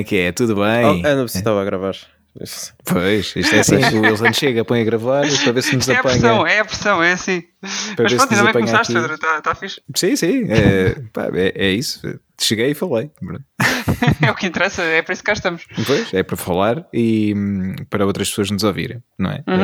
Como é que é? Tudo bem? Oh, eu não estava a gravar. Pois, isto é assim o Wilson chega, põe a gravar para ver se nos É a apanha. pressão, é a pressão, é assim. Para Mas pronto, ainda bem que apanha começaste. Pedro, está tá fixe. Sim, sim, é, pá, é, é isso. Cheguei e falei. É o que interessa, é para isso que cá estamos. Pois, é para falar e hum, para outras pessoas nos ouvirem, não é? Uhum.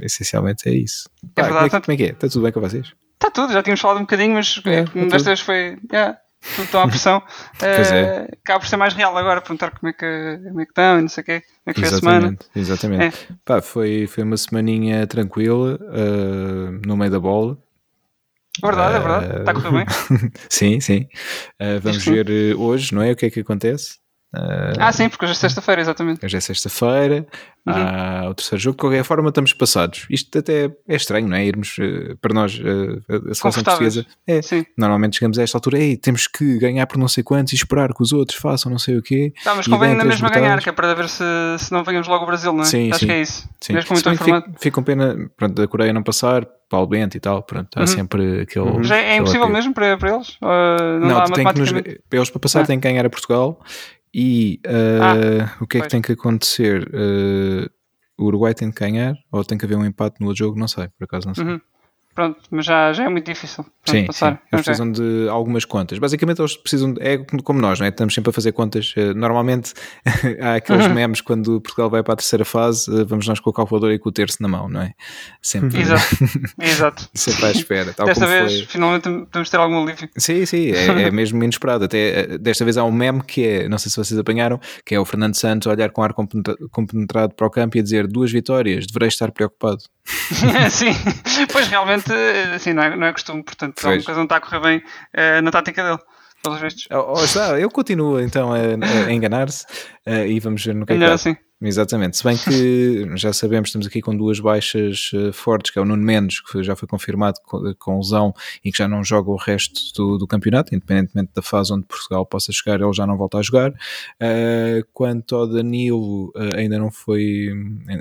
Eh, essencialmente é isso. É Pá, verdade, como, é, que- como é que é? Está tudo bem com vocês? Está tudo, já tínhamos falado um bocadinho, mas É, é, tá desta vez foi. Yeah, tudo tão à pressão. Pois é. Eh, Acaba por ser mais real agora, perguntar como é que, como é que estão e não sei o quê, como é que foi a semana. Exatamente, exatamente. Pá, foi, foi uma semaninha tranquila, eh, no meio da bola. Verdade, é Eh, verdade. Está a correr bem. sim, sim. Eh, vamos Sim. ver eh, hoje, não é? O que é que acontece? Eh, Ah, sim, porque hoje é sexta-feira, exatamente. Hoje é sexta-feira, Uhum. há o terceiro jogo. De qualquer forma, estamos passados. Isto até é estranho, não é? Irmos eh, para nós, eh, a- seleção portuguesa. É, Sim. normalmente chegamos a esta altura, ei, temos que ganhar por não sei quantos e esperar que os outros façam não sei o quê. Tá, mas convém ainda mesmo ganhar, que é para ver se, se não venhamos logo ao Brasil, não é? Sim, Acho sim. que é isso. Sim. Mesmo muito informado. fico, fico com pena pronto, da Coreia não passar, Paulo Bento e tal, pronto, há Uhum. sempre aquele. Já é aquele impossível apelo. mesmo para, para eles? Uh, não, Não, tem que nos, para eles para passar Ah. têm que ganhar a Portugal e uh, o que é que pois. tem que acontecer? Uh, o Uruguai tem que ganhar ou tem que haver um empate no outro jogo? Não sei, por acaso não sei. Uhum. Pronto, mas já, já é muito difícil. Sim, sim. passar. Eles Ok. precisam de algumas contas. Basicamente, eles precisam. de- é como nós, não é? Estamos sempre a fazer contas. Eh, Normalmente, há aqueles Uhum. memes quando Portugal vai para a terceira fase, eh, vamos nós com o calculador e com o terço na mão, não é? Sempre, Exato, exato. sempre à espera. Tal Desta vez, foi. finalmente, podemos ter algum alívio. Sim, sim, é, é mesmo inesperado. Até eh, desta vez há um meme que é, não sei se vocês apanharam, que é o Fernando Santos a olhar com ar compenetra- compenetrado para o campo e a dizer duas vitórias, deverei estar preocupado. Sim, pois realmente, assim, não é, não é costume, portanto, se Pois. alguma coisa não está a correr bem eh, na tática dele, pelos vistos. Oh, oh, está, ele continua então a, a enganar-se eh, e vamos ver no que é que Melhor assim. Exatamente, se bem que já sabemos, estamos aqui com duas baixas eh, fortes, que é o Nuno Mendes, que já foi confirmado com, com lesão e que já não joga o resto do, do campeonato, independentemente da fase onde Portugal possa chegar, ele já não volta a jogar. Eh, quanto ao Danilo, eh, ainda não foi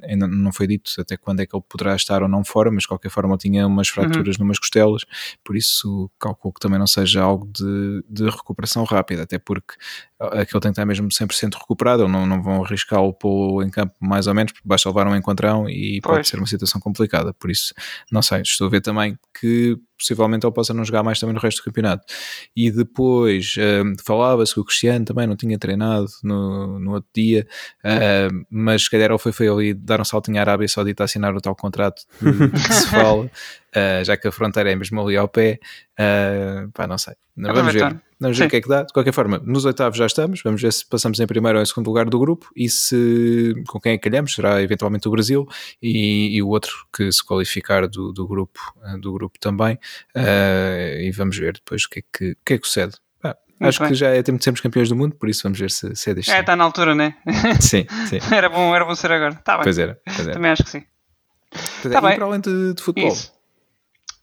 ainda não foi dito até quando é que ele poderá estar ou não fora, mas de qualquer forma ele tinha umas fraturas numas costelas, por isso calculo que também não seja algo de, de recuperação rápida, até porque aquele tem que estar mesmo 100% recuperado, não, não vão arriscá-lo pô em campo mais ou menos, porque basta levar um encontrão e pode Pois. ser uma situação complicada, por isso não sei, estou a ver também que possivelmente ele possa não jogar mais também no resto do campeonato. E depois hum, falava-se que o Cristiano também não tinha treinado no, no outro dia, hum, mas se calhar ele foi, foi ali dar um saltinho à Arábia Saudita a assinar o tal contrato de, que se fala, uh, já que a fronteira é mesmo ali ao pé, uh, pá, não sei. Vamos ver. Vamos ver o que é que dá. De qualquer forma, nos oitavos já estamos, vamos ver se passamos em primeiro ou em segundo lugar do grupo e se com quem é que calhamos, será eventualmente o Brasil e, e o outro que se qualificar do, do grupo, uh, do grupo também. Uh, e vamos ver depois o que é que, o que, é que sucede. Acho bem. que já é tempo de sermos campeões do mundo, por isso vamos ver se, se é deste. É, está na altura, né? Sim, sim. era, bom, era bom ser agora. Está bem. Pois era, pois era. Também acho que sim. Pois é, Tá e bem. para além de, de futebol. Isso.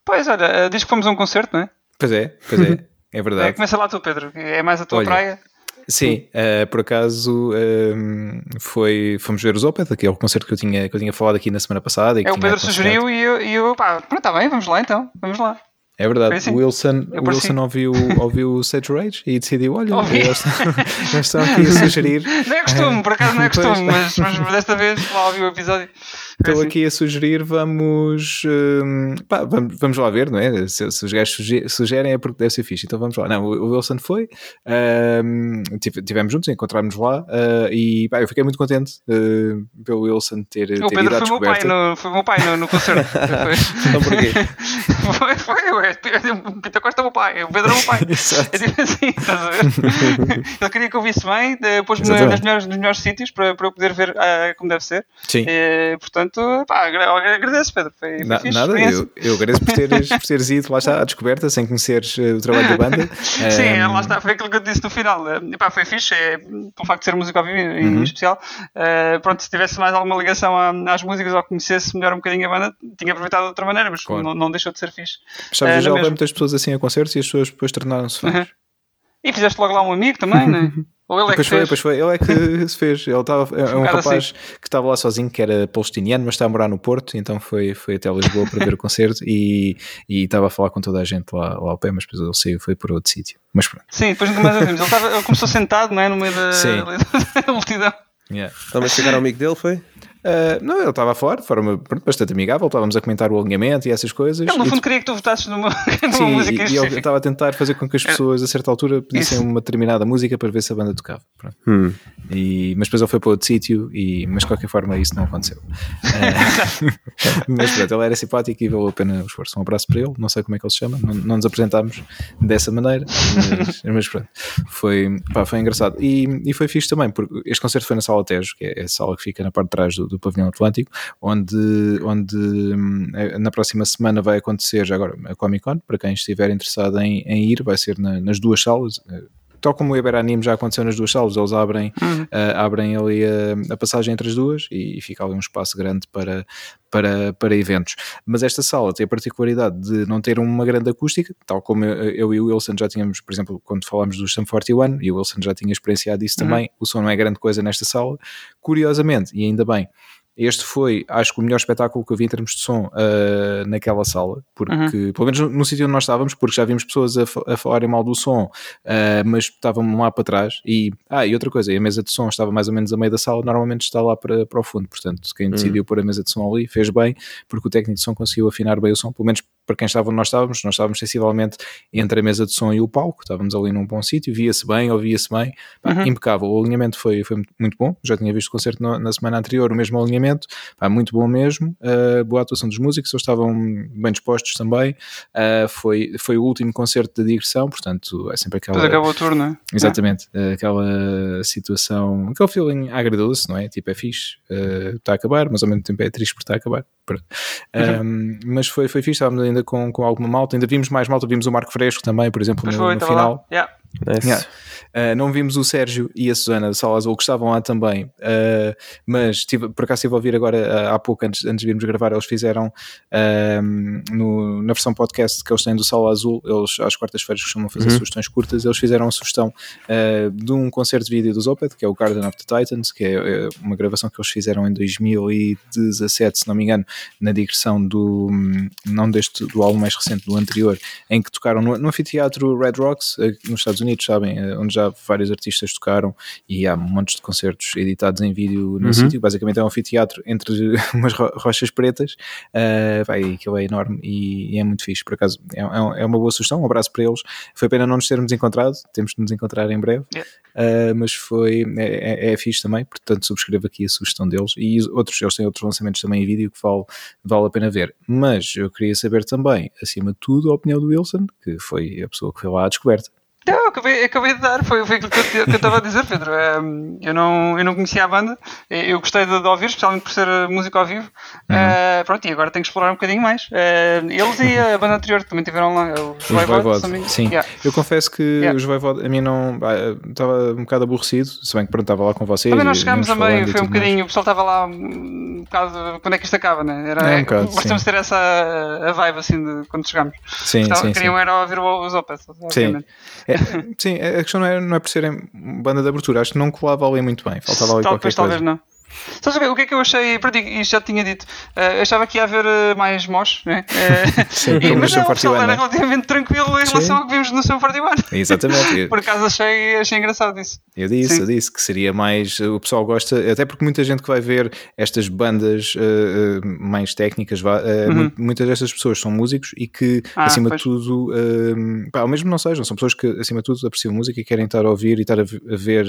Pois, olha, eh, diz que fomos a um concerto, não é? Pois é, pois é, é é verdade. começa lá tu, Pedro. É mais a tua Olha, praia. Sim, eh, por acaso ehm, foi, fomos ver os Opeth, aquele concerto que eu tinha, que eu tinha falado aqui na semana passada. E que É o Pedro sugeriu e eu, e eu pá, pronto, está bem, vamos lá então. Vamos lá. É verdade, Foi assim. o Wilson, Eu o. Wilson ouviu, ouviu o Sage Rage e decidiu: olha, Ouvi. eles estão aqui a sugerir. Não é costume, por acaso não é costume, mas, mas desta vez lá ouvi o episódio. Estou assim. aqui a sugerir, vamos, hum, pá, vamos, vamos lá ver, não é? Se, se os gajos suge- sugerem é porque deve ser fixe, então vamos lá. Não, o o Wilson foi, hum, tive- tivemos juntos, encontramos lá ah, e pá, eu fiquei muito contente uh, pelo Wilson ter, ter O ido Pedro à foi meu pai descoberta. no, foi meu pai no, no concerto. Então porquê? Foi, foi, ué. O Peter Costa é o meu pai, o Pedro é o meu pai. É tipo assim, estás a ver? Ele queria que eu visse bem, de- pôs-me nas melhores, nos melhores sítios para, para eu poder ver ah, como deve ser. Sim. Eh, portanto, pá, agra- agradeço, Pedro. Foi, foi Na- fixe, nada, eu, eu agradeço por teres, por teres ido lá está à descoberta sem conheceres eh, o trabalho da banda. Sim, Ehm, é, lá está, foi aquilo que eu disse no final. Eh, Epá, foi fixe, é, pelo facto de ser música ao vivo em Uhum. especial. Eh, pronto, se tivesse mais alguma ligação às músicas ou conhecesse melhor um bocadinho a banda, tinha aproveitado de outra maneira, mas Claro. não, não deixou de ser fixe. Sabes, Eh, eu já levei mesma. muitas pessoas assim a concertos e as pessoas depois tornaram-se fãs. Uhum. E fizeste logo lá um amigo também, né? Ou ele é pois que foi, fez? Pois foi, ele é que se fez. Ele estava, é um rapaz assim. que estava lá sozinho, que era palestiniano, mas está a morar no Porto, então foi, foi até Lisboa para ver o concerto e, e estava a falar com toda a gente lá, lá ao pé, mas depois ele saiu, foi para outro sítio. Mas pronto. Sim, depois nunca mais ouvimos. Ele, estava, ele começou sentado, não é? No meio da, da multidão. Yeah. Também chegaram ao amigo dele, foi? Uh, não, ele estava a falar de forma bastante amigável, estávamos a comentar o alinhamento e essas coisas. Ele, no fundo, queria que tu votasses numa, numa Sim, música e, e ele estava a tentar fazer com que as pessoas, a certa altura, pedissem uma determinada música para ver se a banda tocava. Hum. E, mas depois ele foi para outro sítio, e, mas de qualquer forma isso não aconteceu. Uh, mas pronto, ele era simpático e valeu a pena o esforço. Um abraço para ele, não sei como é que ele se chama, não, não nos apresentámos dessa maneira, mas, mas pronto, foi, pá, foi engraçado. E, e foi fixe também, porque este concerto foi na Sala Tejo, que é a sala que fica na parte de trás do, do pavilhão Atlântico onde, onde na próxima semana vai acontecer já agora a Comic Con, para quem estiver interessado em, em ir, vai ser na, nas duas salas. Tal como o Iberanime já aconteceu nas duas salas, eles abrem, uhum. uh, abrem ali a, a, passagem entre as duas e, e, fica ali um espaço grande para, para, para eventos. Mas esta sala tem a particularidade de não ter uma grande acústica, tal como eu, eu e o Wilson já tínhamos, por exemplo, quando falámos do Sum 41, e o Wilson já tinha experienciado isso uhum. também, o som não é grande coisa nesta sala. Curiosamente, e ainda bem, este foi, acho que, o melhor espetáculo que eu vi em termos de som uh, naquela sala, porque, uhum. pelo menos no, no sítio onde nós estávamos, porque já vimos pessoas a, a falarem mal do som, uh, mas estavam lá para trás. E, ah, e outra coisa, a mesa de som estava mais ou menos a meio da sala, normalmente está lá para, para o fundo. Portanto, quem decidiu uhum. pôr a mesa de som ali fez bem, porque o técnico de som conseguiu afinar bem o som, pelo menos para quem estava onde nós estávamos, nós estávamos sensivelmente entre a mesa de som e o palco, estávamos ali num bom sítio, via-se bem, ouvia-se bem, pá, uhum. impecável. O alinhamento foi, foi muito bom, já tinha visto o concerto no, na semana anterior, o mesmo alinhamento, pá, muito bom mesmo. Uh, boa atuação dos músicos, eles estavam bem dispostos também. Uh, foi, foi o último concerto da digressão, portanto é sempre aquela. Depois acabou o tour, não é? Exatamente, uh, aquela situação, aquele feeling agridoce, não é? Tipo, é fixe, está a acabar, mas ao mesmo tempo é triste por estar a acabar. Uhum. Um, mas foi, foi fixe, estávamos ainda com, com alguma malta, ainda vimos mais malta, vimos o Marco Fresco também, por exemplo, no, foi, no final. Yeah. Nice. Yeah. Uh, não vimos o Sérgio e a Susana Azul que estavam lá também, uh, mas tive, por acaso estive a ouvir agora uh, há pouco, antes, antes de virmos gravar, eles fizeram no, na versão podcast que eles têm do Sala Azul, eles às quartas-feiras costumam fazer uhum. sugestões curtas, eles fizeram a sugestão de um concerto de vídeo dos Opeth, que é o Garden of the Titans, que é, é uma gravação que eles fizeram em 2017, se não me engano, na digressão do, não deste, do álbum mais recente, do anterior, em que tocaram no, no anfiteatro Red Rocks, nos Estados Unidos, sabem, onde já vários artistas tocaram e há montes de concertos editados em vídeo no uhum. sítio. Basicamente é um anfiteatro entre umas rochas pretas. Uh, vai, aquilo é enorme e, e, é muito fixe. Por acaso é, é, é, uma boa sugestão. Um abraço para eles. Foi pena não nos termos encontrado, temos de nos encontrar em breve. Yeah. Uh, mas foi, é, é, é fixe também. Portanto, subscrevo aqui a sugestão deles e outros, eles têm outros lançamentos também em vídeo que vale, vale a pena ver. Mas eu queria saber também, acima de tudo, a opinião do Wilson, que foi a pessoa que foi lá à descoberta. Não, acabei, acabei de dar, foi, foi aquilo que eu, estava a dizer, Pedro. Um, eu, não, eu não conhecia a banda, eu gostei de, de ouvir, especialmente por ser música ao vivo. Uhum. Uh, pronto, e agora tenho que explorar um bocadinho mais. Uh, eles e a banda anterior também tiveram lá, os Voivod. Sim, yeah. eu confesso que yeah. os Voivod a mim não. Estava um bocado aborrecido, se bem que pronto, estava lá com vocês. Também nós chegámos a meio, foi um bocadinho, mais. o pessoal estava lá um bocado. Quando é que isto acaba, né? Era, é um bocado, gostamos de ter essa a vibe assim de quando chegamos. Sim, Estava, sim, queriam sim. era ouvir os Opeth, obviamente. Sim. É, sim, a questão não é, não é por serem banda de abertura, acho que não colava ali muito bem, faltava ali talvez, qualquer coisa. Talvez não. Sabes o que é que eu achei? Ti, isto já tinha dito. Uh, achava que ia haver uh, mais mosh, né? Uh, Sim, e, mas não, o pessoal era relativamente tranquilo em Sim. relação ao que vimos no seu 41. Exatamente. Por acaso achei, achei engraçado isso. Eu disse, Sim. eu disse que seria mais. O pessoal gosta, até porque muita gente que vai ver estas bandas uh, mais técnicas, uhum. muitas destas pessoas são músicos e que, ah, acima pois. de tudo, uh, pá, mesmo não sejam, são pessoas que, acima de tudo, apreciam música e querem estar a ouvir e estar a, a ver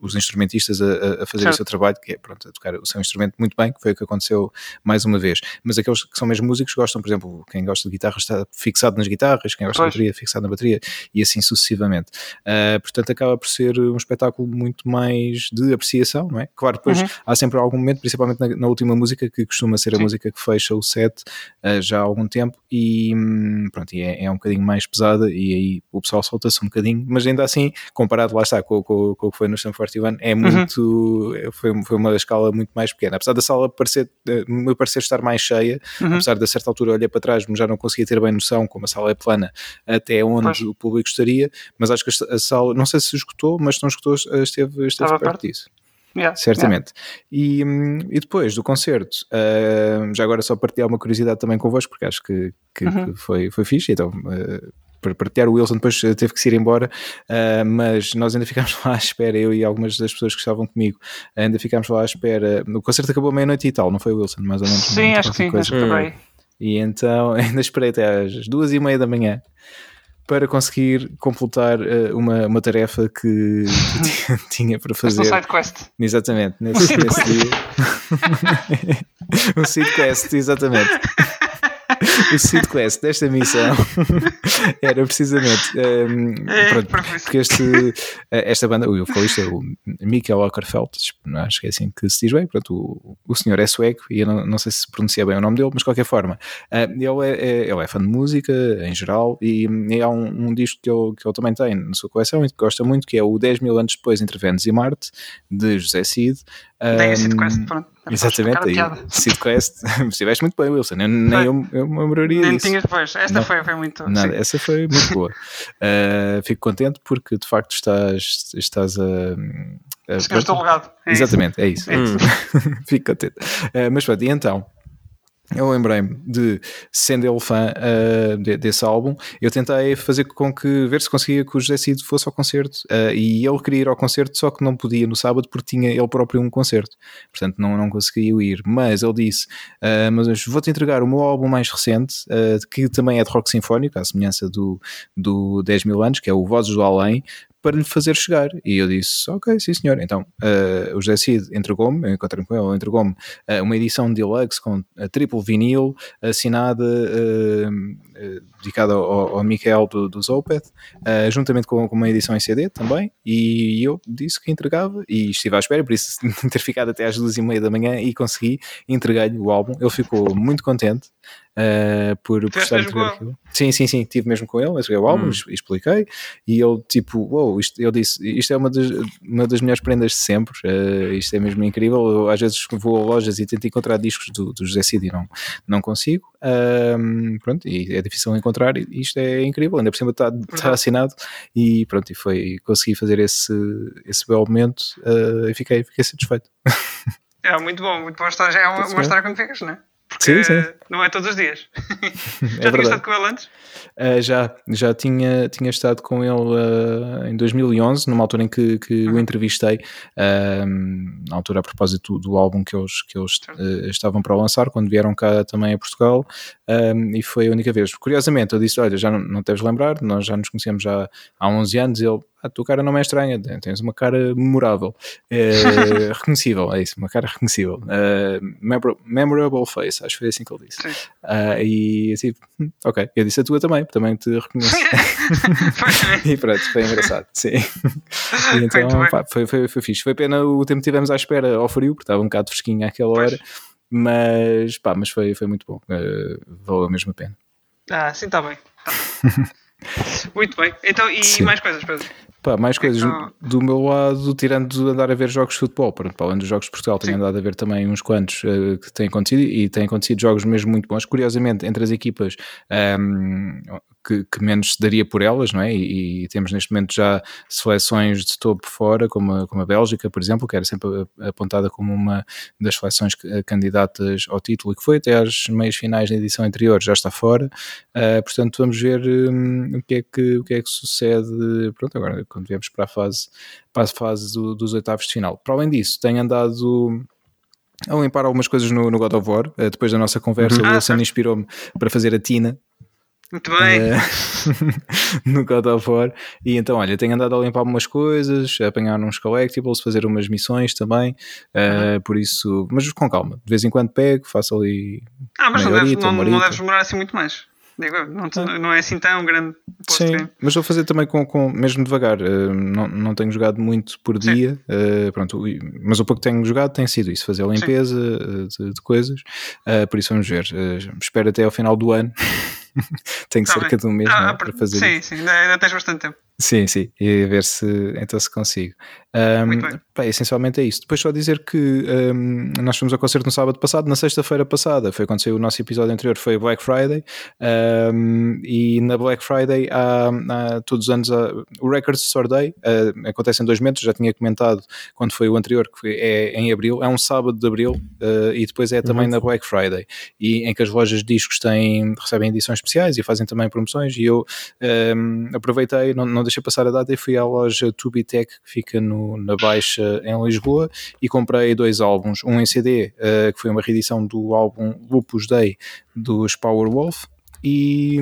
os instrumentistas a, a fazer certo. o seu trabalho, que é pronto, a tocar o seu instrumento muito bem, que foi o que aconteceu mais uma vez. Mas aqueles que são mesmo músicos gostam, por exemplo, quem gosta de guitarra está fixado nas guitarras, quem gosta pois. de bateria fixado na bateria e assim sucessivamente. Uh, portanto, acaba por ser um espetáculo muito mais de apreciação, não é? Claro, depois uhum. há sempre algum momento, principalmente na, na última música, que costuma ser a Sim. música que fecha o set uh, já há algum tempo, e hum, pronto, e é, é um bocadinho mais pesada e aí o pessoal solta-se um bocadinho, mas ainda assim, comparado lá está com, com, com o que foi no Stan 41, é uhum. muito, uhum. Foi, foi uma escala muito mais pequena, apesar da sala parecer, eh, me parecer estar mais cheia, uhum. apesar de a certa altura olhar para trás, já não conseguia ter bem noção como a sala é plana, até onde pois. o público estaria, mas acho que a sala, não sei se esgotou, mas se não esgotou, esteve, esteve perto disso. Yeah, certamente. Yeah. E, e depois do concerto, uh, já agora só partilhar uma curiosidade também convosco, porque acho que, que, uhum. que foi, foi fixe, então. Uh, para partilhar, o Wilson depois teve que se ir embora, uh, mas nós ainda ficámos lá à espera, eu e algumas das pessoas que estavam comigo, ainda ficámos lá à espera. O concerto acabou meia-noite e tal, não foi, Wilson? Mais ou menos? Sim, acho que sim, coisa. acho que também. E então ainda esperei até às duas e meia da manhã para conseguir completar uh, uma, uma tarefa que, que tinha para fazer. Um side quest. Exatamente, nesse, nesse dia. um side quest, exatamente o seed quest desta missão era precisamente um, é, pronto, porque este, eh, esta banda, o vocalista é o Mikael Ockerfeld, acho que é assim que se diz bem, pronto, o, o senhor é sueco e eu não, não sei se pronuncia bem o nome dele, mas de qualquer forma, uh, ele, é, é, ele é fã de música em geral e, e há um, um, disco que ele, que ele também tem na sua coleção e que gosta muito, que é o 10 mil anos depois entre Vênus e Marte, de José Cid. Um, Seed Quest, pronto. Exatamente, aí, Seed Quest, estiveste muito bem, Wilson. Eu, nem eu, eu me lembraria nem disso. tinhas depois, esta foi, foi muito. Nada, sim. essa foi muito boa. Uh, fico contente porque de facto estás, estás a. a Esquece o legado. É Exatamente, isso. é isso. É isso. fico contente. Uh, mas pronto, e então? Eu lembrei-me de, sendo ele fã uh, de, desse álbum, eu tentei fazer com que, ver se conseguia que o José Cid fosse ao concerto uh, e ele queria ir ao concerto, só que não podia no sábado porque tinha ele próprio um concerto, portanto não, não conseguia ir. Mas ele disse: uh, Mas vou-te entregar o meu álbum mais recente, que também é de rock sinfónico, à semelhança do, do 10 mil anos, que é o Vozes do Além, para lhe fazer chegar. E eu disse, ok, sim senhor. Então uh, o José Cid entregou-me, eu encontrei com ele, entregou-me uh, uma edição de deluxe com triplo vinil, assinada, uh, dedicada ao, ao Michael do, do Zopeth, juntamente com, com, uma edição em CD também. E eu disse que entregava e estive à espera, por isso ter ficado até às duas e meia da manhã e consegui entregar-lhe o álbum. Ele ficou muito contente uh, por, por estar aquilo. Sim, sim, sim, tive mesmo com ele, entreguei o álbum, hum. expliquei, e ele tipo, wow, isto, eu disse, isto é uma das, uma das melhores prendas de sempre, uh, isto é mesmo incrível, eu, às vezes vou a lojas e tento encontrar discos do, do José Cid e não, não consigo, pronto, e é difícil encontrar, e isto é incrível, ainda por cima está, está assinado, e pronto, e foi, consegui fazer esse, esse belo momento, uh, e fiquei, fiquei satisfeito. É muito bom, muito boa história, já é uma, uma história quando ficas, não é? Sim, sim. Não é todos os dias. já é tinha estado com ele antes? Uh, já, já tinha, tinha estado com ele uh, em 2011, numa altura em que, que uhum. o entrevistei, uh, na altura a propósito do, do álbum que eles, que eles estavam para lançar, quando vieram cá também a Portugal, e foi a única vez. Curiosamente, eu disse: Olha, já não, não deves lembrar, nós já nos conhecemos já há 11 anos. Ele, a tua cara não é estranha, tens uma cara memorável, é, reconhecível, é isso, uma cara reconhecível, uh, memorable face, acho que foi assim que ele disse. Uh, e assim, ok, eu disse a tua também, também te reconheço. e pronto, foi engraçado, sim. E então, pá, foi, foi, foi fixe. Foi pena o tempo que tivemos à espera ao frio, porque estava um bocado fresquinho àquela hora, mas pá, mas foi, foi muito bom, uh, valeu a mesma pena. Ah, sim, está bem. Tá. Muito bem. Então, e Sim. mais coisas, Pedro? Pá, mais coisas então... do meu lado, tirando de andar a ver jogos de futebol, para além dos jogos de Portugal, tenho Sim. andado a ver também uns quantos uh, que têm acontecido e têm acontecido jogos mesmo muito bons. Curiosamente, entre as equipas um, ehm, que, que, menos se daria por elas, não é? E, e, temos neste momento já seleções de topo fora, como a, como a Bélgica, por exemplo, que era sempre apontada como uma das seleções candidatas ao título e que foi até às meias finais da edição anterior, já está fora. Uh, portanto, vamos ver um, o, que é que, o que é que sucede. Pronto, agora quando viemos para a fase, para a fase do, dos oitavos de final. Para além disso, tenho andado a limpar algumas coisas no, no God of War. Uh, depois da nossa conversa, uhum. o Wilson ah, inspirou-me para fazer a Tina, muito bem. Uh, no God of War. E então, olha, tenho andado a limpar algumas coisas, a apanhar uns collectibles, fazer umas missões também. Uh. Por isso, mas com calma. De vez em quando pego, faço ali. Ah, mas não, deves, não, não deves demorar assim muito mais. Digo, não, não é assim tão grande. Sim, mas vou fazer também com, com mesmo devagar. Uh, não, não tenho jogado muito por dia, uh, pronto, mas o pouco que tenho jogado tem sido isso: fazer a limpeza uh, de, de, coisas. por isso vamos ver. espero até ao final do ano Tenho tá cerca bem. de um mês ah, é, para fazer sim, isso. Sim, sim, ainda tens bastante tempo. Sim, sim, e ver se então se consigo. Um, pá, essencialmente é isso. Depois só dizer que um, nós fomos ao concerto no sábado passado, na sexta-feira passada, foi quando saiu o nosso episódio anterior, foi Black Friday, um, e na Black Friday há, há todos os anos há, o Records Store Day, uh, acontece em dois meses, já tinha comentado quando foi o anterior, que é em abril, é um sábado de abril, uh, e depois é também uhum. na Black Friday, e em que as lojas de discos têm, recebem edições especiais e fazem também promoções, e eu aproveitei, não, não deixei passar a data e fui à loja Tubitech, que fica no na Baixa em Lisboa e comprei dois álbuns, um em CD, uh, que foi uma reedição do álbum Lupus Day dos Powerwolf, e,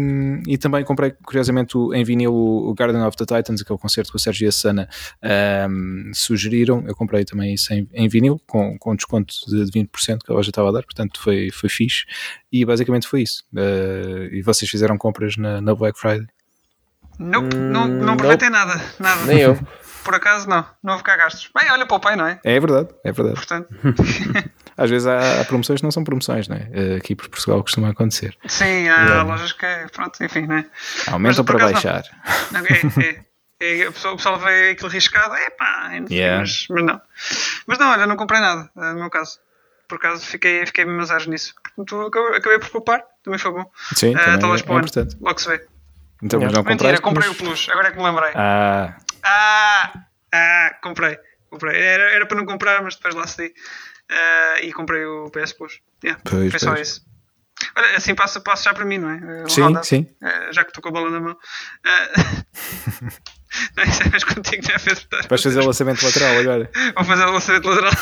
e, também comprei, curiosamente, em vinil o Garden of the Titans, aquele concerto que o Sérgio e a Sana um, ehm, sugeriram. Eu comprei também isso em, em vinil, com, com desconto de 20% que a loja estava a dar, portanto foi, foi fixe. E basicamente foi isso. Uh, e vocês fizeram compras na, na Black Friday? Nope, hum, não, não aproveitei nada, nada. Nem eu. Por acaso não, não vou ficar gastos. Bem, olha para o pai, não é? É verdade, é verdade. Portanto. Às vezes há, promoções que não são promoções, não é? Eh, aqui por Portugal costuma acontecer. Sim, há é. lojas que, pronto, enfim, não é? Aumentam para baixar. Não. É, é, é, o pessoal, o pessoal vê aquilo riscado, é pá, yeah. mas, mas não. Mas não, olha, não comprei nada, eh, no meu caso por acaso fiquei, fiquei azar nisso. Portanto, acabei por poupar, também foi bom. Sim, uh, também talvez é, para o ano, logo se vê. Então, mas não Mentira, comprei o Plus, agora é que me lembrei. Ah, ah, ah comprei. comprei. Era, era para não comprar, mas depois lá cedi. Uh, e comprei o PS Plus. Yeah, pois, foi só isso. Olha, assim passo, passo já para mim, não é? O sim, sim. Uh, já que estou com a bola na mão. Não, isso é mais contigo, já fez. Vais fazer o lançamento lateral agora. Vou fazer o lançamento lateral.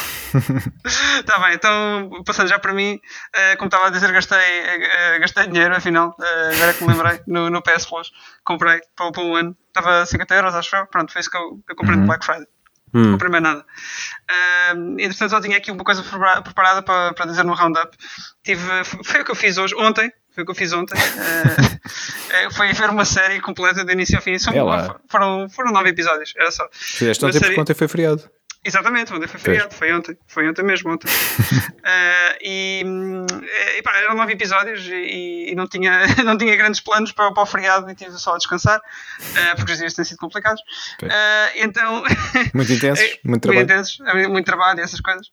Está bem, então passando já para mim, uh, como estava a dizer, gastei, uh, gastei dinheiro, afinal, uh, agora que me lembrei, no, no PS Plus. Comprei para, para um ano, estava a 50 euros, acho eu. Pronto, foi isso que eu, eu comprei uhum. no Black Friday. Hum. Não comprei mais nada. Uh, entretanto, só tinha aqui uma coisa preparada para, para dizer no Roundup. Tive, foi o que eu fiz hoje, ontem. Foi o que eu fiz ontem. Uh, foi ver uma série completa de início ao fim. São, é foram, foram nove episódios, era só. Fizeste ontem série... porque ontem foi feriado. Exatamente, ontem foi feriado, foi ontem, foi ontem mesmo, ontem. uh, e, eh, e pá, eram nove episódios e, e, não, tinha, não tinha grandes planos para, para o feriado e tive só a descansar, uh, porque os dias têm sido complicados. Uh, então. Muito intensos, muito trabalho. Muito intensos, muito trabalho e essas coisas.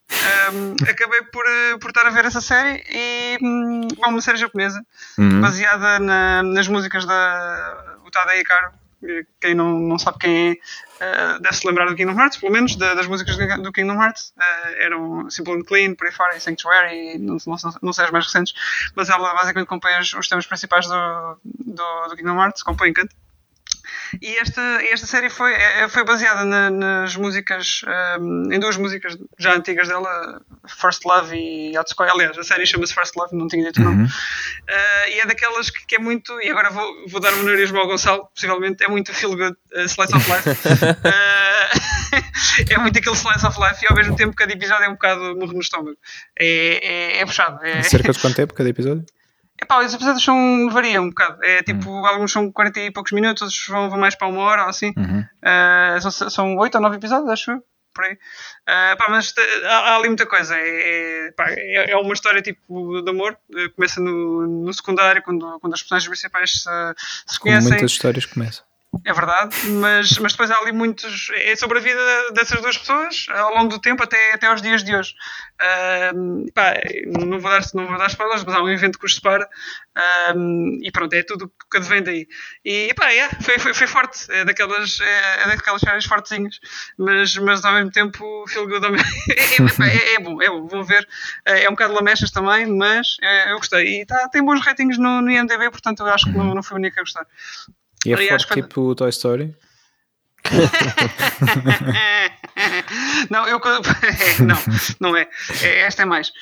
acabei por, por estar a ver essa série e. Um, uma série japonesa, uhum. baseada na, nas músicas da Utada Hikaru quem não, não sabe quem é, uh, deve-se lembrar do Kingdom Hearts, pelo menos, da, das músicas do Kingdom Hearts. Uh, eram Simple and Clean, fora, e Sanctuary, e não, não, não, sei as mais recentes, mas ela basicamente compõe os, os temas principais do, do, do Kingdom Hearts, compõe Encanto. E esta, esta série foi, é, é, foi baseada na, nas músicas, um, em duas músicas já antigas dela, First Love e Atsuko. Aliás, a série chama-se First Love, não tinha dito o nome. Uhum. Uh, e é daquelas que, que, é muito, e agora vou, vou dar um neurismo ao Gonçalo, possivelmente, é muito feel good, uh, slice of life. uh, é muito aquele slice of life e ao mesmo tempo cada episódio é um bocado morro no estômago. É, é, é puxado. É... Cerca de quanto tempo cada episódio? Epá, os episódios são, variam um bocado. É tipo, uhum. alguns são 40 e poucos minutos, outros vão, vão mais para uma hora ou assim. Uhum. Uh, são, são 8 ou 9 episódios, acho eu. Por aí. Uh, pá, mas há, há, ali muita coisa. É, é, pá, é, é, uma história tipo de amor. Uh, começa no, no secundário, quando, quando as personagens principais se, se conhecem. Como muitas histórias começam. É verdade, mas, mas depois há ali muitos. É sobre a vida dessas duas pessoas ao longo do tempo, até, até aos dias de hoje. Uh, pá, não, vou dar, não vou dar spoilers, mas há um evento que os separa uh, e pronto, é tudo que advém daí. E pá, yeah, foi, foi, foi forte, é daquelas, é, é daquelas séries fortezinhas, mas, mas ao mesmo tempo feel good. é, é, é, bom, é bom, vou ver. É um bocado lamechas também, mas é, eu gostei. E tá, tem bons ratings no, no IMDB, portanto eu acho que não, não fui o único a gostar. E é Aliás, forte tipo o Toy Story? não, eu não, não é. é. Esta é mais.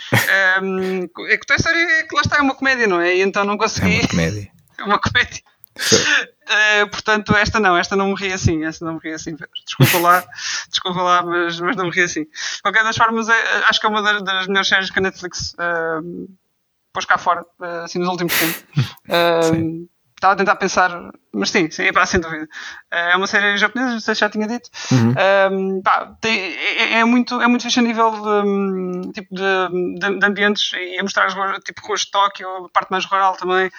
Um, é que Toy Story é que lá está, é uma comédia, não é? E então não consegui. É uma comédia. É uma comédia. Uh, portanto, esta não, esta não morri assim, esta não morri assim. Desculpa lá, desculpa lá, mas, mas não morri assim. De qualquer das formas, é, acho que é uma das, das melhores séries que a Netflix uh, pôs cá fora, uh, assim, nos últimos tempos. Uh, estava a tentar pensar, mas sim, sim, pá, sem dúvida. É uma série japonesa, não sei se já tinha dito. Uhum. Um, pá, tem, é, é, muito, é muito fixe a nível de, hum, tipo de, de, de, ambientes e a mostrar tipo ruas de Tóquio, a parte mais rural também.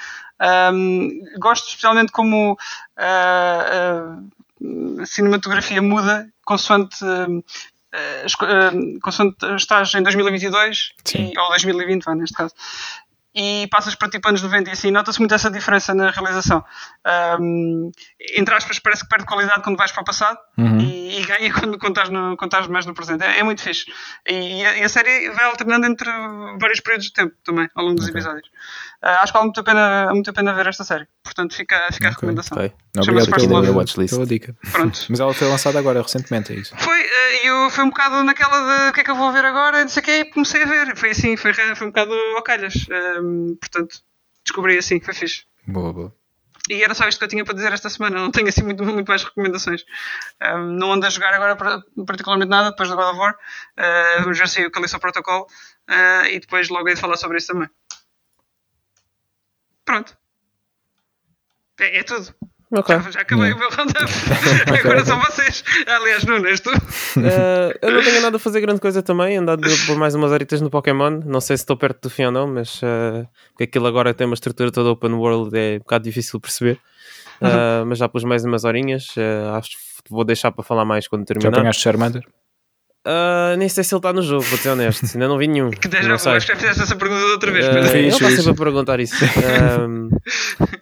Um, gosto especialmente como uh, uh, a cinematografia muda consoante. Uh, consoante estás em 2022 e, ou 2020, vai, neste caso e passas para tipo anos 90 e assim, nota-se muito essa diferença na realização. Um, entre aspas, parece que perde qualidade quando vais para o passado uhum. E, e, ganha quando, quando, estás no, quando estás mais no presente. É, é muito fixe. E, e, a, e, a, série vai alternando entre vários períodos de tempo também, ao longo dos okay. episódios. Uh, acho que vale muito a, pena, muito a pena ver esta série. Portanto, fica, fica a recomendação. Okay. Obrigado pela watchlist. Pela dica. Pronto. Mas ela foi lançada agora, recentemente, é isso? Foi, uh, eu fui um bocado naquela de o que é que eu vou ver agora, não sei o que, comecei a ver. Foi assim, foi, foi um bocado ao calhas. Um, portanto, descobri assim, foi fixe. Boa, boa. E era só isto que eu tinha para dizer esta semana. Não tenho assim muito, muito mais recomendações. Um, não ando a jogar agora particularmente nada depois do God of War. Uh, vamos ver se o Calixto Protocol. Uh, e depois logo hei de falar sobre isso também. Pronto. É, é tudo. Okay. Já, já acabei o meu roundup. Agora são vocês. Aliás, Nuno, és tu. Uh, eu não tenho nada a fazer grande coisa também. Andado por mais umas horitas no Pokémon. Não sei se estou perto do fim ou não, mas uh, porque aquilo agora tem uma estrutura toda open world, é um bocado difícil de perceber. Uh, mas já pus mais umas horinhas. acho que vou deixar para falar mais quando terminar. Já apanhaste Charmander? Uh, nem sei se ele está no jogo, vou ser honesto. Ainda não vi nenhum. Que já acho que já fizeste essa pergunta outra vez. Uh, ele está sempre a perguntar isso. Uh,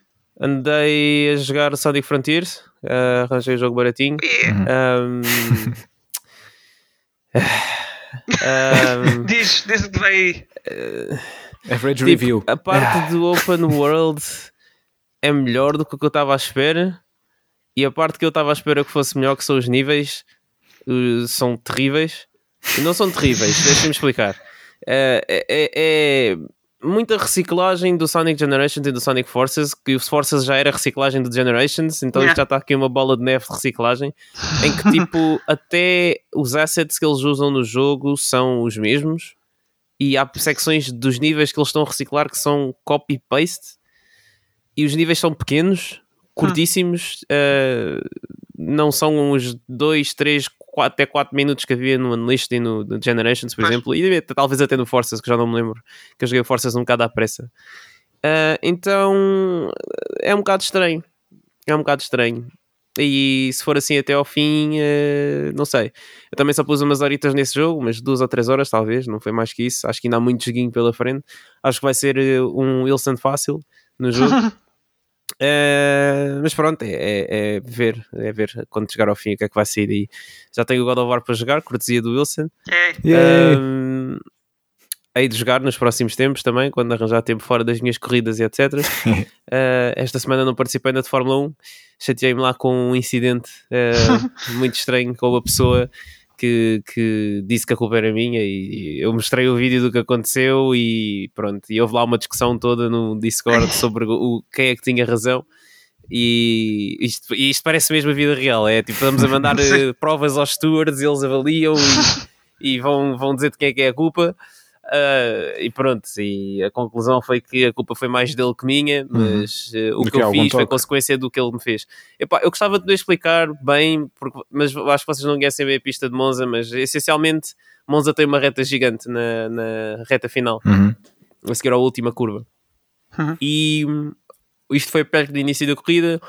andei a jogar Sonic Frontiers, uh, arranjei o jogo baratinho. Um, um, diz, diz que vai. Uh, Average tipo, review. A parte do Open World é melhor do que o que eu estava à espera. E a parte que eu estava à espera que fosse melhor, que são os níveis, uh, são terríveis. Não são terríveis, deixa-me explicar. Uh, é, é, muita reciclagem do Sonic Generations e do Sonic Forces, que os Forces já era reciclagem do Generations, então yeah. já está aqui uma bola de neve de reciclagem, em que tipo, até os assets que eles usam no jogo são os mesmos, e há secções dos níveis que eles estão a reciclar que são copy-paste, e os níveis são pequenos, curtíssimos, uh, não são os 2, 3, até 4 minutos que havia no Unleashed e no, no Generations, por pois. exemplo, e talvez até no Forces, que já não me lembro, que eu joguei Forces um bocado à pressa. Uh, então é um bocado estranho. É um bocado estranho. E se for assim até ao fim, uh, não sei. Eu também só pus umas horitas nesse jogo, umas duas ou três horas, talvez, não foi mais que isso. Acho que ainda há muito joguinho pela frente. Acho que vai ser um Wilson fácil no jogo. Uh, mas pronto, é, é, é, ver, é ver quando chegar ao fim o que é que vai sair aí. Já tenho o God of War para jogar, cortesia do Wilson. Uh, hei de jogar nos próximos tempos também, quando arranjar tempo fora das minhas corridas e etc. uh, esta semana não participei ainda de Fórmula 1, chateei-me lá com um incidente muito estranho com uma pessoa que, que disse que a culpa era minha e eu mostrei o vídeo do que aconteceu e pronto, e houve lá uma discussão toda no Discord sobre o, quem é que tinha razão e isto, isto parece mesmo a vida real, é tipo, vamos a mandar eh, provas aos stewards, eles avaliam e, e, vão, vão dizer de quem é que é a culpa Uh, e pronto, e a conclusão foi que a culpa foi mais dele que minha, uhum. mas uhum. uh, o que, que eu fiz toque. foi consequência do que ele me fez. Epá, eu gostava de explicar bem, porque, mas acho que vocês não conhecem bem a pista de Monza, mas essencialmente Monza tem uma reta gigante na, na reta final, uhum. a seguir à última curva. Uhum. E isto foi perto do início da corrida.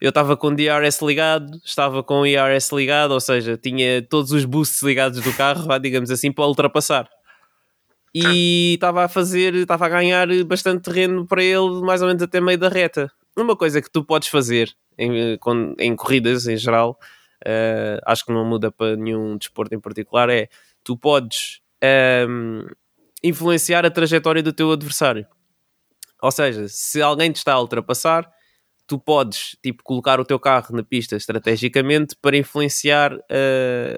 Eu estava com o DRS ligado, estava com o IRS ligado, ou seja, tinha todos os boosts ligados do carro, digamos assim, para ultrapassar e estava a fazer, estava a ganhar bastante terreno para ele, mais ou menos até meio da reta. Uma coisa que tu podes fazer em, em corridas em geral, uh, acho que não muda para nenhum desporto em particular, é tu podes um, ehm, influenciar a trajetória do teu adversário. Ou seja, se alguém te está a ultrapassar, tu podes tipo, colocar o teu carro na pista estrategicamente para influenciar uh,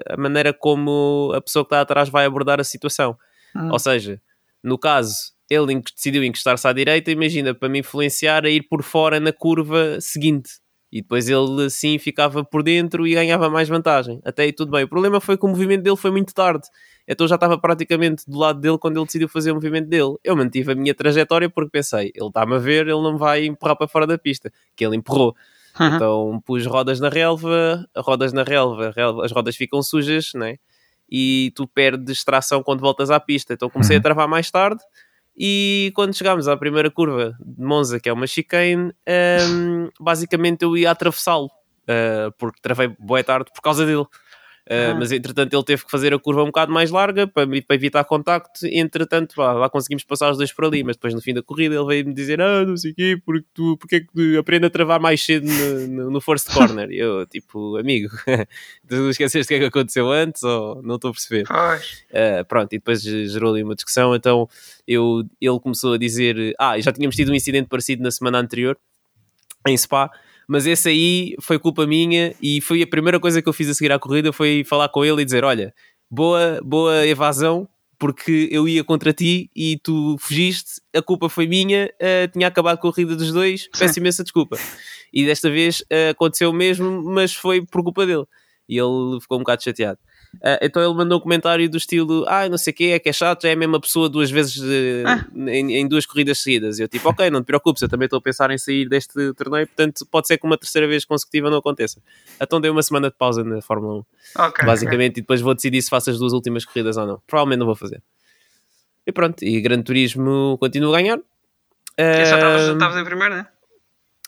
a maneira como a pessoa que está atrás vai abordar a situação. Hum. Ou seja, no caso, ele decidiu encostar-se à direita, imagina, para me influenciar a ir por fora na curva seguinte. E depois ele assim ficava por dentro e ganhava mais vantagem. Até aí tudo bem. O problema foi que o movimento dele foi muito tarde. Então eu já estava praticamente do lado dele quando ele decidiu fazer o movimento dele. Eu mantive a minha trajetória porque pensei, ele está-me a ver, ele não vai empurrar para fora da pista. Que ele empurrou. Uhum. Então pus rodas na relva, rodas na relva, as rodas ficam sujas, né? E tu perdes tração quando voltas à pista. Então comecei uhum. a travar mais tarde E quando chegámos à primeira curva de Monza, que é uma chicane, um, basicamente eu ia atravessá-lo, uh, porque travei boa tarde por causa dele. Uh, Mas entretanto ele teve que fazer a curva um bocado mais larga para, para evitar contacto. Entretanto, pá, lá conseguimos passar os dois por ali. Mas depois no fim da corrida ele veio-me dizer: Ah, não sei o quê, porque tu porque é que aprende a travar mais cedo no, no, no first corner? E eu, tipo, amigo, tu esqueceste o que é que aconteceu antes? Ou não estou a perceber? Uh, pronto, e depois gerou ali uma discussão. Então eu, ele começou a dizer: Ah, já tínhamos tido um incidente parecido na semana anterior em Spa mas esse aí foi culpa minha e foi a primeira coisa que eu fiz a seguir à corrida foi falar com ele e dizer, olha, boa, boa evasão, porque eu ia contra ti e tu fugiste, a culpa foi minha, uh, tinha acabado a corrida dos dois, peço imensa desculpa. E desta vez uh, aconteceu o mesmo, mas foi por culpa dele. E ele ficou um bocado chateado. Uh, então ele mandou um comentário do estilo: Ah, não sei o que, é que é chato, é a mesma pessoa duas vezes uh, ah. em, em, duas corridas seguidas. E eu, tipo, ok, não te preocupes, eu também estou a pensar em sair deste torneio, portanto, pode ser que uma terceira vez consecutiva não aconteça. Então dei uma semana de pausa na Fórmula 1, okay, basicamente, okay. e depois vou decidir se faço as duas últimas corridas ou não. Provavelmente não vou fazer. E pronto, e Grande Turismo continua a ganhar. Uh, já estavas em primeiro, né?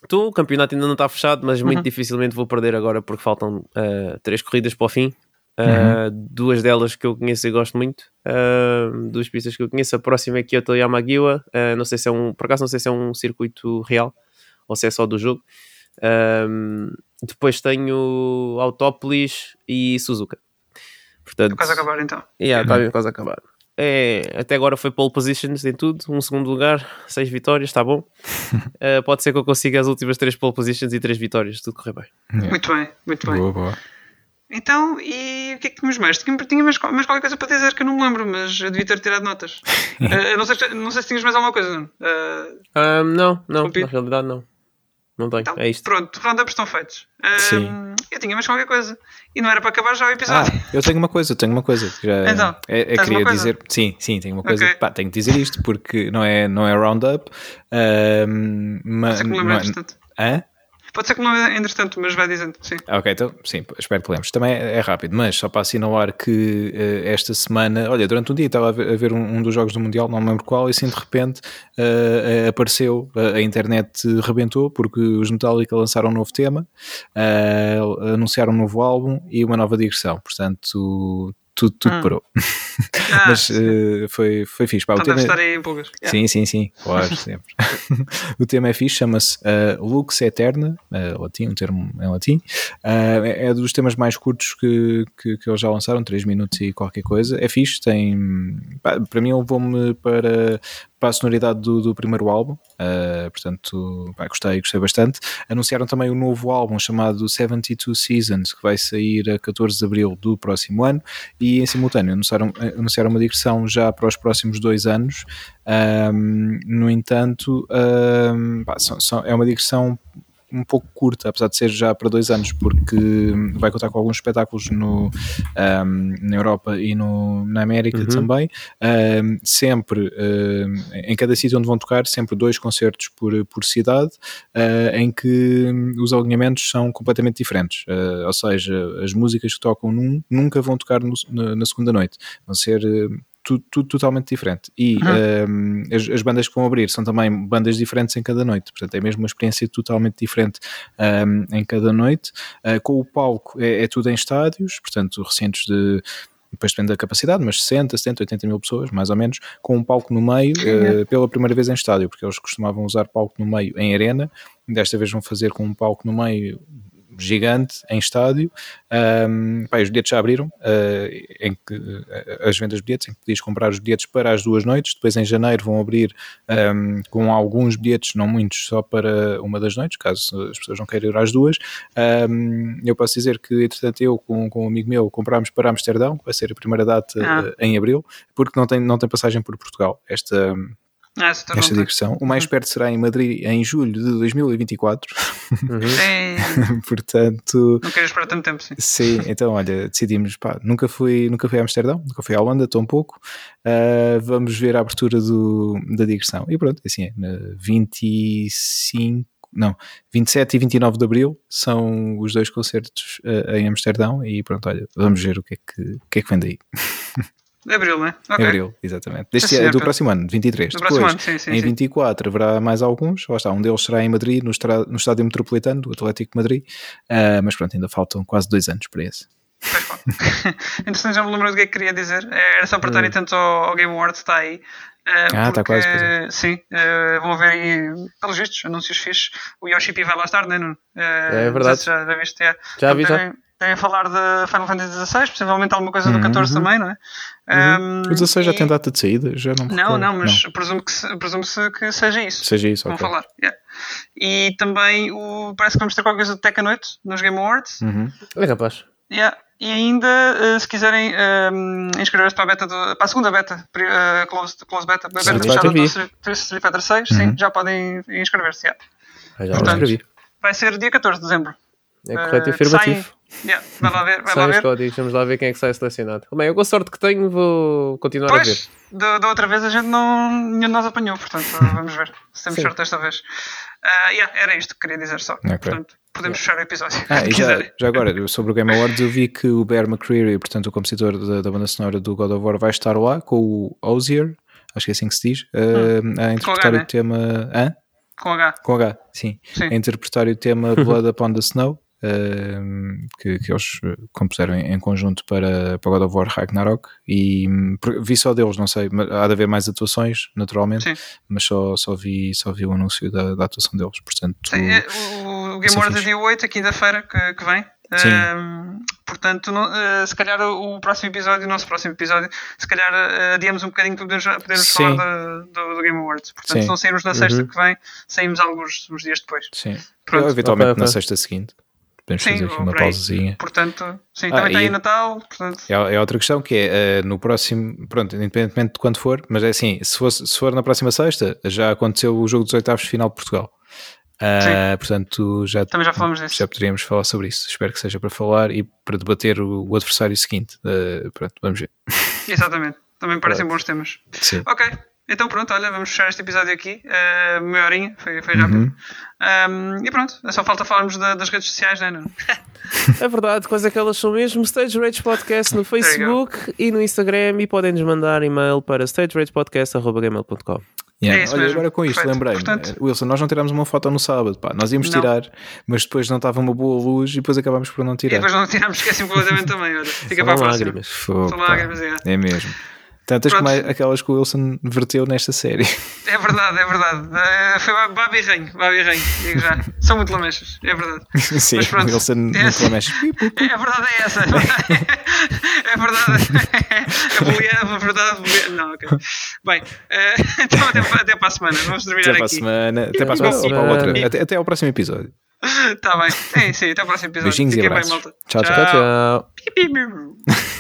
Tu, o campeonato ainda não está fechado, mas uhum. muito dificilmente vou perder agora porque faltam uh, três corridas para o fim. Uh, uhum. Duas delas que eu conheço e gosto muito, uh, duas pistas que eu conheço. A próxima é Kyoto Yamagiwa. Uh, não sei se é um, por acaso, não sei se é um circuito real ou se é só do jogo. depois tenho Autópolis e Suzuka. Portanto, quase a acabar então. Yeah, está uhum. quase acabar. É, até agora foi pole positions em tudo, um segundo lugar, seis vitórias, está bom. uh, pode ser que eu consiga as últimas três pole positions e três vitórias, tudo correr bem. Yeah. Muito bem, muito bem. Boa, boa. Então, e o que é que tínhamos mais? Tinha, tinha mais, qualquer coisa para dizer que eu não me lembro, mas eu devia ter tirado notas. uh, não, sei, não sei se tinhas mais alguma coisa, não? Uh, não, não, na realidade não. Não tenho, então, é isto. Pronto, roundups estão feitos. Sim. Eu tinha mais qualquer coisa. E não era para acabar já o episódio. Ah, eu tenho uma coisa, tenho uma coisa. Já então, é, é queria dizer, sim, sim, tenho uma coisa. Okay. Pá, tenho que dizer isto porque não é, não é roundup. Uh, mas, não é, Hã? Pode ser que não é entretanto, mas vai dizendo, sim. Ok, então, sim, espero que lembres. Também é, é rápido, mas só para assinalar que uh, esta semana, olha, durante um dia estava a ver, a ver um, um, dos jogos do Mundial, não me lembro qual, e assim de repente uh, apareceu, a internet rebentou, porque os Metallica lançaram um novo tema, anunciaram um novo álbum e uma nova digressão. Portanto, tudo, tudo hum. parou. Ah, Mas uh, foi, foi fixe. Pá, então o tema... estar aí em pulgas. Yeah. Sim, sim, sim, claro, sempre. o tema é fixe, chama-se uh, Lux Eterna, uh, latim, um termo em latim. Uh, é, é, dos temas mais curtos que, que, que, eles já lançaram, 3 minutos e qualquer coisa. É fixe, tem. Pá, para mim, levou-me para, para a sonoridade do, do primeiro álbum, uh, portanto, pá, gostei, gostei bastante. Anunciaram também um novo álbum chamado 72 Seasons, que vai sair a 14 de abril do próximo ano, e em simultâneo anunciaram, anunciaram uma digressão já para os próximos dois anos. Um, no entanto, um, pá, são, são, é uma digressão um pouco curta, apesar de ser já para dois anos, porque vai contar com alguns espetáculos no, um, na Europa e no, na América uhum. também. Um, sempre, um, em cada sítio onde vão tocar, sempre dois concertos por, por cidade, uh, em que os alinhamentos são completamente diferentes. Uh, ou seja, as músicas que tocam num nunca vão tocar no, na, na segunda noite. Vão ser tudo, tudo totalmente diferente. E uhum. um, as, as, bandas que vão abrir são também bandas diferentes em cada noite, portanto é mesmo uma experiência totalmente diferente um, em cada noite. Uh, com o palco é, é, tudo em estádios, portanto recintos de depois depende da capacidade, mas 60, 70, 80 mil pessoas, mais ou menos, com um palco no meio, uh, pela primeira vez em estádio, porque eles costumavam usar palco no meio em arena, desta vez vão fazer com um palco no meio gigante em estádio. Um, pá, os bilhetes já abriram, uh, em que, uh, as vendas de bilhetes, em que podias comprar os bilhetes para as duas noites. Depois em janeiro vão abrir um, com alguns bilhetes, não muitos, só para uma das noites, caso as pessoas não queiram ir às duas. Um, eu posso dizer que, entretanto, eu com, com um amigo meu comprámos para Amsterdão, vai ser a primeira data ah. uh, em abril, porque não tem, não tem passagem por Portugal. Esta ah, esta digressão. O mais uhum. perto será em Madrid em julho de 2024. Uhum. Portanto. Não quero esperar tanto tempo, sim. Sim, então olha, decidimos, pá, nunca fui, nunca fui a Amsterdão, nunca fui à Holanda, tão pouco. Uh, vamos ver a abertura do, da digressão. E pronto, assim é, 25 não, 27 e 29 de Abril são os dois concertos uh, em Amsterdão e pronto, olha, vamos ver o que é que, o que, é que vem daí. De Abril, não é? Okay. Abril, exatamente. Deste sim, do próximo ano, 23. Do Depois, ano, sim, sim, em 24 haverá mais alguns. Lá está, um deles será em Madrid, no, no Estádio Metropolitano, do Atlético de Madrid. Uh, mas pronto, ainda faltam quase dois anos para esse. Interessante, já me lembro do que é que queria dizer. Era só para estar hum. atento ao, ao Game Awards, está aí. Uh, ah, está quase. É. Sim, uh, vão haver aí, pelos vistos, anúncios fixos. O Yoshi P vai lá estar, não é, Nuno? Uh, é verdade. Já, já viste? É. Já vi, já. Tem a falar de Final Fantasy XVI, possivelmente alguma coisa do 14 uhum. também, não é? Uhum. Um, o 16 já tem data de saída? Já não, não, não, mas presumo que, presumo -se que seja isso. Seja isso, Vão okay. falar, yeah. E também o, parece que vamos ter qualquer coisa de Tekken 8 nos Game Awards. Uhum. É capaz. Yeah. E ainda, uh, se quiserem um, inscrever-se para a beta do, para a segunda beta, uh, close, close beta, a beta fechada do Street Fighter 6, uhum. sim, já podem inscrever-se. Yeah. Já Portanto, vai ser dia 14 de dezembro. É correto e afirmativo. Yeah, vai lá ver. Vai lá ver. códigos, vamos lá ver quem é que sai selecionado. Bem, eu com a sorte que tenho vou continuar pois, a ver. Da, da outra vez a gente não. nenhum de nós apanhou, portanto vamos ver se temos sorte desta vez. Uh, yeah, era isto que queria dizer só. Okay. Portanto, podemos yeah. fechar o episódio. Ah, e já, já, agora, sobre o Game Awards, eu vi que o Bear McCreary, portanto, o compositor da, da banda sonora do God of War, vai estar lá com o Ozier, acho que é assim que se diz, uh, hum. a interpretar H, o tema. Hã? Com H. Com H, sim. sim. A interpretar o tema Blood Upon the Snow. Uh, que, que, eles compuseram em, em, conjunto para, para God of War Ragnarok e hum, vi só deles, não sei, há de haver mais atuações naturalmente, Sim. mas só, só, vi, só vi o anúncio da, da atuação deles, portanto Sim, é, o, o Game Awards é dia 8, a quinta-feira que, que vem uh, portanto, no, uh, se calhar o próximo episódio, o nosso próximo episódio, se calhar uh, adiamos um bocadinho para podermos, podermos falar do, do, Game Awards. Portanto, Sim. se não sairmos na sexta uhum. que vem, saímos alguns uns dias depois. Sim. Pronto. eventualmente okay, okay. na sexta seguinte. Podemos sim, fazer aqui uma pausazinha. Portanto, sim, também ah, tem Natal. Portanto... É, é, outra questão que é uh, no próximo, pronto, independentemente de quando for, mas é assim, se, fosse, se for na próxima sexta, já aconteceu o jogo dos oitavos de final de Portugal. Uh, portanto, já, também já falamos disso. Já poderíamos falar sobre isso. Espero que seja para falar e para debater o, o adversário seguinte. Uh, pronto, vamos ver. Exatamente. Também parecem bons temas. Sim. Ok. Então pronto, olha, vamos fechar este episódio aqui. Uh, meia horinha, foi, foi rápido. Uhum. Um, e pronto, é só falta falarmos da, das redes sociais, não é? é verdade, quais é que elas são mesmo? Stage Rage Podcast no Facebook e no Instagram e podem-nos mandar e-mail para stageragepodcast.gmail.com Yeah. É Olha, mesmo. agora com isto, lembrei-me, Portanto... Wilson, nós não tirámos uma foto no sábado, pá, nós íamos não. tirar, mas depois não estava uma boa luz e depois acabámos por não tirar. E depois não tirámos, esqueci completamente também, olha, fica para a próxima. Lágrimas. São lágrimas, é. é mesmo. Tantas como aquelas que o Wilson verteu nesta série. É verdade, é verdade. Uh, foi Babi Ranho, Babi Ranho, digo já. São muito lamechas, é verdade. Sim, Mas pronto, Wilson é, muito lamechas. É, verdade é essa. É verdade. A boleia, a verdade. Não, ok. Bem, uh, então até, até para a semana. Vamos terminar até aqui. Semana, até para a semana. Ou para a outra. Até, até ao próximo episódio. Está bem. Sim, sim, até ao próximo episódio. Beijinhos Fiquem e abraços. Bem, malta. Tchau, tchau. tchau. tchau.